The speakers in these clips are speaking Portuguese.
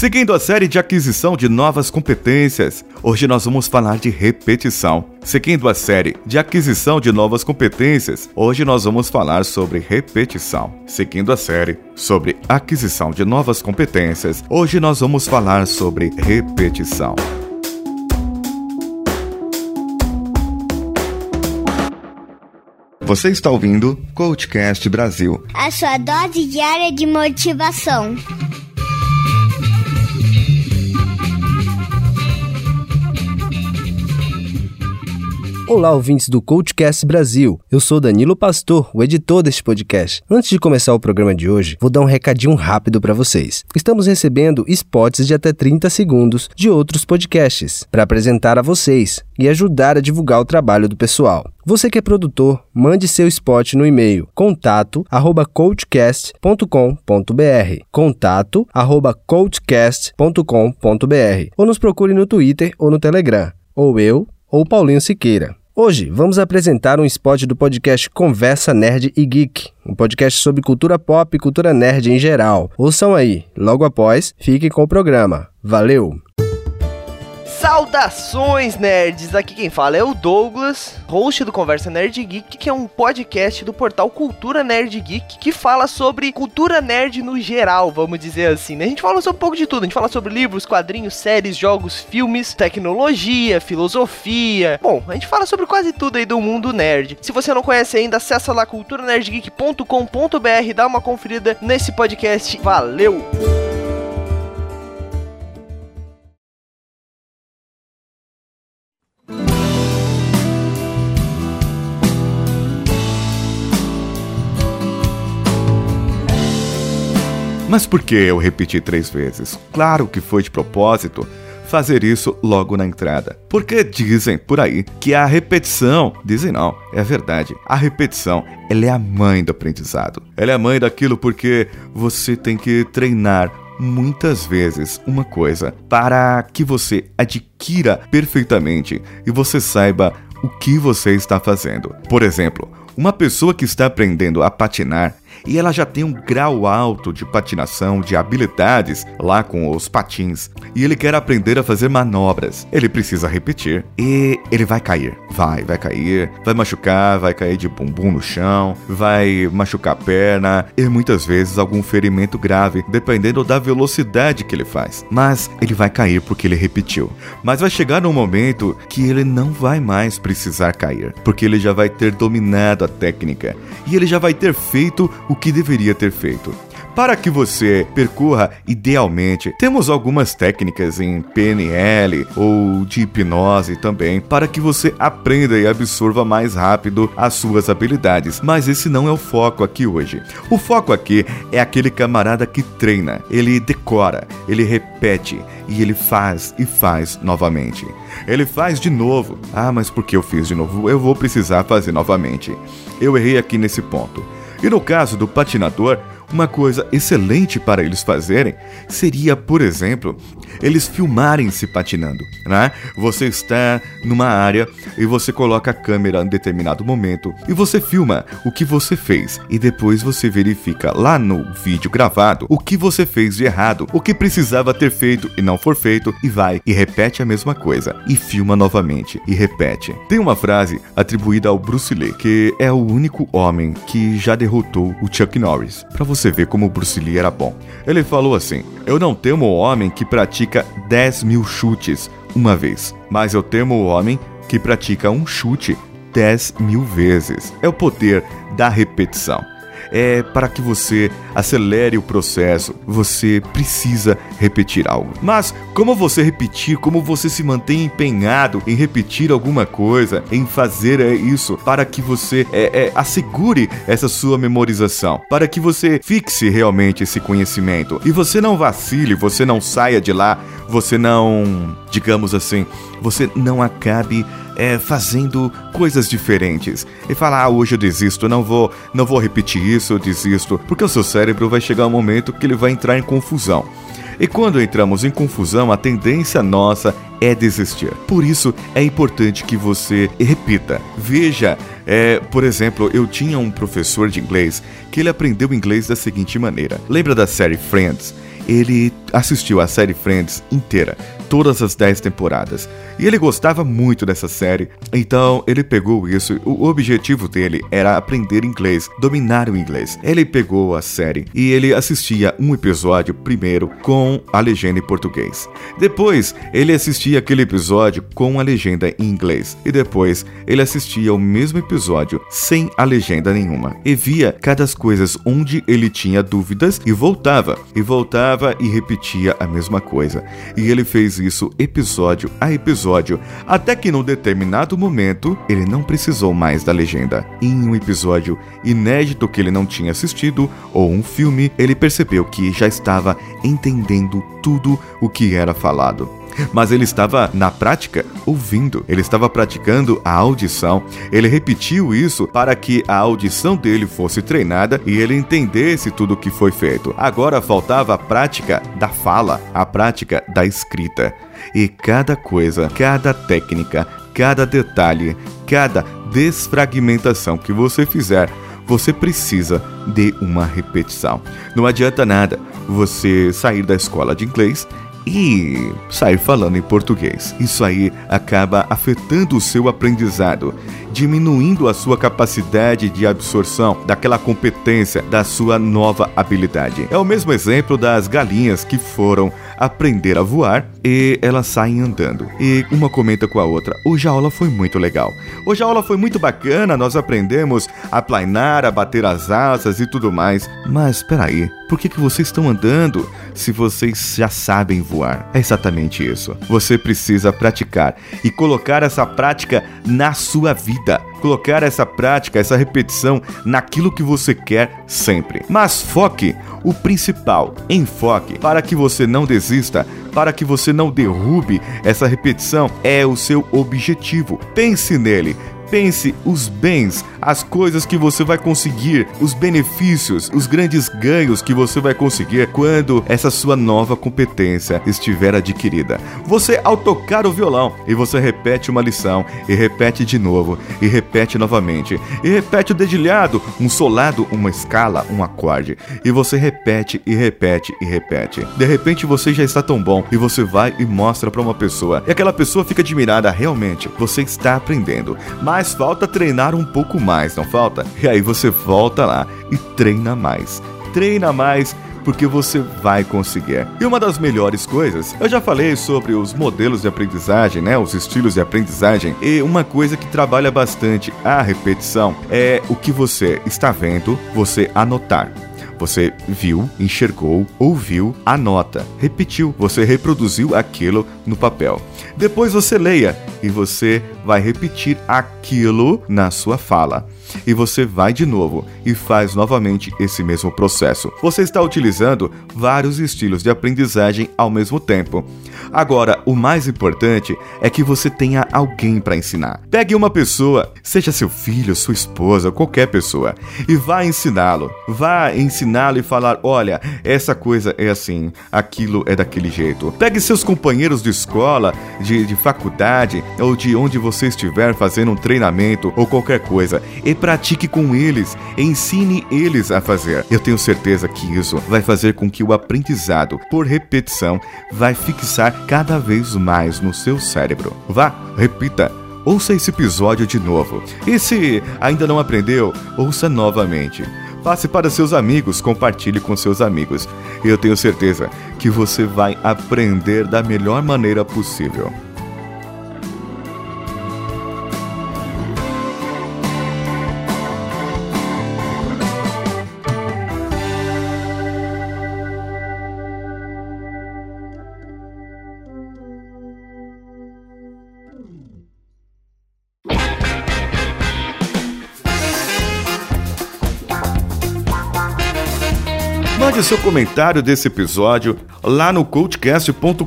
Seguindo a série de aquisição de novas competências, hoje nós vamos falar de repetição. Seguindo a série de aquisição de novas competências, hoje nós vamos falar sobre repetição. Seguindo a série sobre aquisição de novas competências, hoje nós vamos falar sobre repetição. Você está ouvindo Coachcast Brasil. A sua dose diária de motivação. Olá, ouvintes do Coachcast Brasil. Eu sou Danilo Pastor, o editor deste podcast. Antes de começar o programa de hoje, vou dar um recadinho rápido para vocês. Estamos recebendo spots de até 30 segundos de outros podcasts para apresentar a vocês e ajudar a divulgar o trabalho do pessoal. Você que é produtor, mande seu spot no e-mail contato@coachcast.com.br. contato@coachcast.com.br ou nos procure no Twitter ou no Telegram, ou eu ou Paulinho Siqueira. Hoje vamos apresentar um spot do podcast Conversa Nerd e Geek, um podcast sobre cultura pop e cultura nerd em geral. Ouçam aí, logo após, fiquem com o programa. Valeu! Saudações, nerds! Aqui quem fala é o Douglas, host do Conversa Nerd Geek, que é um podcast do portal Cultura Nerd Geek, que fala sobre cultura nerd no geral, vamos dizer assim. Né? A gente fala sobre um pouco de tudo, a gente fala sobre livros, quadrinhos, séries, jogos, filmes, tecnologia, filosofia. Bom, a gente fala sobre quase tudo aí do mundo nerd. Se você não conhece ainda, acessa lá culturanerdgeek.com.br, dá uma conferida nesse podcast. Valeu! Mas por que eu repeti três vezes? Claro que foi de propósito fazer isso logo na entrada. Porque dizem por aí que a repetição, dizem não, é verdade. A repetição, ela é a mãe do aprendizado. Ela é a mãe daquilo porque você tem que treinar muitas vezes uma coisa para que você adquira perfeitamente e você saiba o que você está fazendo. Por exemplo, uma pessoa que está aprendendo a patinar e ela já tem um grau alto de patinação, de habilidades lá com os patins, e ele quer aprender a fazer manobras. Ele precisa repetir e ele vai cair. Vai, vai cair, vai machucar, vai cair de bumbum no chão, vai machucar a perna e muitas vezes algum ferimento grave, dependendo da velocidade que ele faz. Mas ele vai cair porque ele repetiu. Mas vai chegar um momento que ele não vai mais precisar cair, porque ele já vai ter dominado a técnica e ele já vai ter feito o que deveria ter feito. Para que você percorra idealmente, temos algumas técnicas em PNL ou de hipnose também para que você aprenda e absorva mais rápido as suas habilidades. Mas esse não é o foco aqui hoje. O foco aqui é aquele camarada que treina, ele decora, ele repete e ele faz e faz novamente. Ele faz de novo. Ah, mas por que eu fiz de novo? Eu vou precisar fazer novamente. Eu errei aqui nesse ponto. E no caso do patinador, uma coisa excelente para eles fazerem seria, por exemplo, eles filmarem se patinando, né? Você está numa área e você coloca a câmera em determinado momento e você filma o que você fez e depois você verifica lá no vídeo gravado o que você fez de errado, o que precisava ter feito e não for feito e vai e repete a mesma coisa e filma novamente e repete. Tem uma frase atribuída ao Bruce Lee que é o único homem que já derrotou o Chuck Norris. Para você ver como o Bruce Lee era bom. Ele falou assim: Eu não temo o homem que pratica 10 mil chutes uma vez, mas eu temo o homem que pratica um chute 10 mil vezes. É o poder da repetição é para que você acelere o processo, você precisa repetir algo. Mas como você repetir, como você se mantém empenhado em repetir alguma coisa, em fazer é, isso, para que você é, é, assegure essa sua memorização, para que você fixe realmente esse conhecimento e você não vacile, você não saia de lá, você não, digamos assim, você não acabe é, fazendo coisas diferentes e falar, ah, hoje eu desisto, não vou, não vou repetir isso, eu desisto, porque o seu cérebro vai chegar um momento que ele vai entrar em confusão. E quando entramos em confusão, a tendência nossa é desistir. Por isso é importante que você repita. Veja, é, por exemplo, eu tinha um professor de inglês que ele aprendeu inglês da seguinte maneira. Lembra da série Friends? ele assistiu a série Friends inteira, todas as 10 temporadas. E ele gostava muito dessa série, então ele pegou isso. O objetivo dele era aprender inglês, dominar o inglês. Ele pegou a série e ele assistia um episódio primeiro com a legenda em português. Depois, ele assistia aquele episódio com a legenda em inglês. E depois, ele assistia o mesmo episódio sem a legenda nenhuma. E via cada coisas onde ele tinha dúvidas e voltava. E voltava e repetia a mesma coisa. E ele fez isso episódio a episódio, até que num determinado momento ele não precisou mais da legenda. Em um episódio inédito que ele não tinha assistido ou um filme, ele percebeu que já estava entendendo tudo o que era falado mas ele estava na prática ouvindo, ele estava praticando a audição. Ele repetiu isso para que a audição dele fosse treinada e ele entendesse tudo o que foi feito. Agora faltava a prática da fala, a prática da escrita. E cada coisa, cada técnica, cada detalhe, cada desfragmentação que você fizer, você precisa de uma repetição. Não adianta nada você sair da escola de inglês e sair falando em português. Isso aí acaba afetando o seu aprendizado, diminuindo a sua capacidade de absorção daquela competência da sua nova habilidade. É o mesmo exemplo das galinhas que foram aprender a voar e elas saem andando. E uma comenta com a outra: Hoje a aula foi muito legal. Hoje a aula foi muito bacana, nós aprendemos a planar, a bater as asas e tudo mais. Mas espera aí, por que, que vocês estão andando se vocês já sabem voar? É exatamente isso. Você precisa praticar e colocar essa prática na sua vida colocar essa prática, essa repetição naquilo que você quer sempre. Mas foque o principal, enfoque para que você não desista, para que você não derrube essa repetição, é o seu objetivo. Pense nele, Pense os bens, as coisas que você vai conseguir, os benefícios, os grandes ganhos que você vai conseguir quando essa sua nova competência estiver adquirida. Você, ao tocar o violão, e você repete uma lição, e repete de novo, e repete novamente, e repete o dedilhado, um solado, uma escala, um acorde, e você repete e repete e repete. De repente você já está tão bom e você vai e mostra para uma pessoa, e aquela pessoa fica admirada realmente. Você está aprendendo. Mas mas falta treinar um pouco mais, não falta? E aí você volta lá e treina mais. Treina mais porque você vai conseguir. E uma das melhores coisas, eu já falei sobre os modelos de aprendizagem, né, os estilos de aprendizagem, e uma coisa que trabalha bastante a repetição é o que você está vendo, você anotar. Você viu, enxergou, ouviu, anota, repetiu, você reproduziu aquilo no papel. Depois você leia e você vai repetir aquilo na sua fala. E você vai de novo e faz novamente esse mesmo processo. Você está utilizando vários estilos de aprendizagem ao mesmo tempo. Agora, o mais importante é que você tenha alguém para ensinar. Pegue uma pessoa, seja seu filho, sua esposa, qualquer pessoa, e vá ensiná-lo. Vá ensiná-lo e falar: olha, essa coisa é assim, aquilo é daquele jeito. Pegue seus companheiros de escola, de, de faculdade ou de onde você estiver fazendo um treinamento ou qualquer coisa e pratique com eles, ensine eles a fazer. Eu tenho certeza que isso vai fazer com que o aprendizado por repetição vai fixar cada vez mais no seu cérebro. Vá, repita. Ouça esse episódio de novo. E se ainda não aprendeu, ouça novamente. Passe para seus amigos, compartilhe com seus amigos. Eu tenho certeza que você vai aprender da melhor maneira possível. Mande seu comentário desse episódio lá no coachcast.com.br.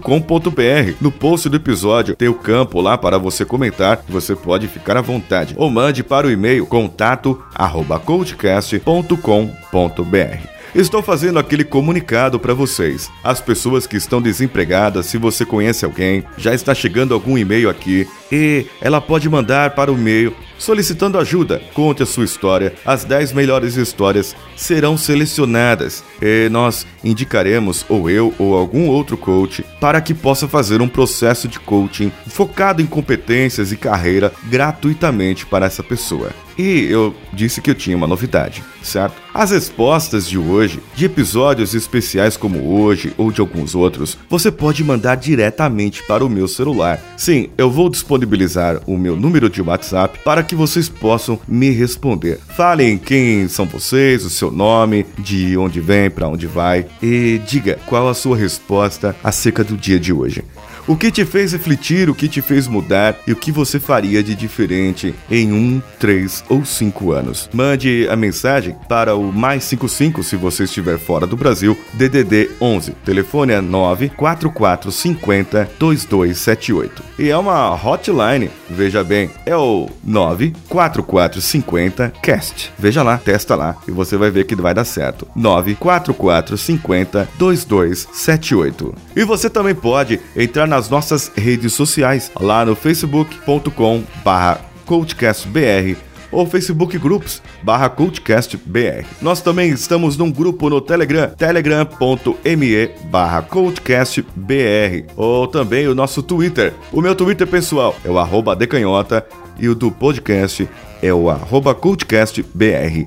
No post do episódio tem o campo lá para você comentar, você pode ficar à vontade. Ou mande para o e-mail contato@coachcast.com.br. Estou fazendo aquele comunicado para vocês. As pessoas que estão desempregadas, se você conhece alguém, já está chegando algum e-mail aqui e ela pode mandar para o e-mail solicitando ajuda. Conte a sua história. As 10 melhores histórias serão selecionadas e nós indicaremos, ou eu ou algum outro coach, para que possa fazer um processo de coaching focado em competências e carreira gratuitamente para essa pessoa. E eu disse que eu tinha uma novidade, certo? As respostas de hoje, de episódios especiais como hoje ou de alguns outros, você pode mandar diretamente para o meu celular. Sim, eu vou disponibilizar o meu número de WhatsApp para que vocês possam me responder. Falem quem são vocês, o seu nome, de onde vem, para onde vai e diga qual a sua resposta acerca do dia de hoje. O que te fez refletir, o que te fez mudar e o que você faria de diferente em um, três ou cinco anos. Mande a mensagem para o mais 55 se você estiver fora do Brasil, DDD 11. Telefone é 94450 2278. E é uma hotline, veja bem, é o 94450 cast. Veja lá, testa lá e você vai ver que vai dar certo. 94450 2278. E você também pode entrar nas nossas redes sociais, lá no facebook.com barra coachcastbr ou Facebook Groups barra CoachCastBR. Nós também estamos num grupo no Telegram, telegram.me barra CoachCastBR ou também o nosso Twitter. O meu Twitter pessoal é o arroba decanhota e o do podcast é o arroba CoachCastBR.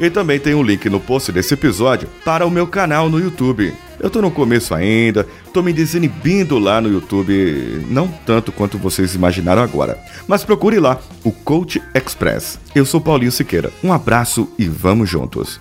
E também tem um link no post desse episódio para o meu canal no YouTube. Eu tô no começo ainda, tô me desinibindo lá no YouTube, não tanto quanto vocês imaginaram agora. Mas procure lá, o Coach Express. Eu sou Paulinho Siqueira. Um abraço e vamos juntos.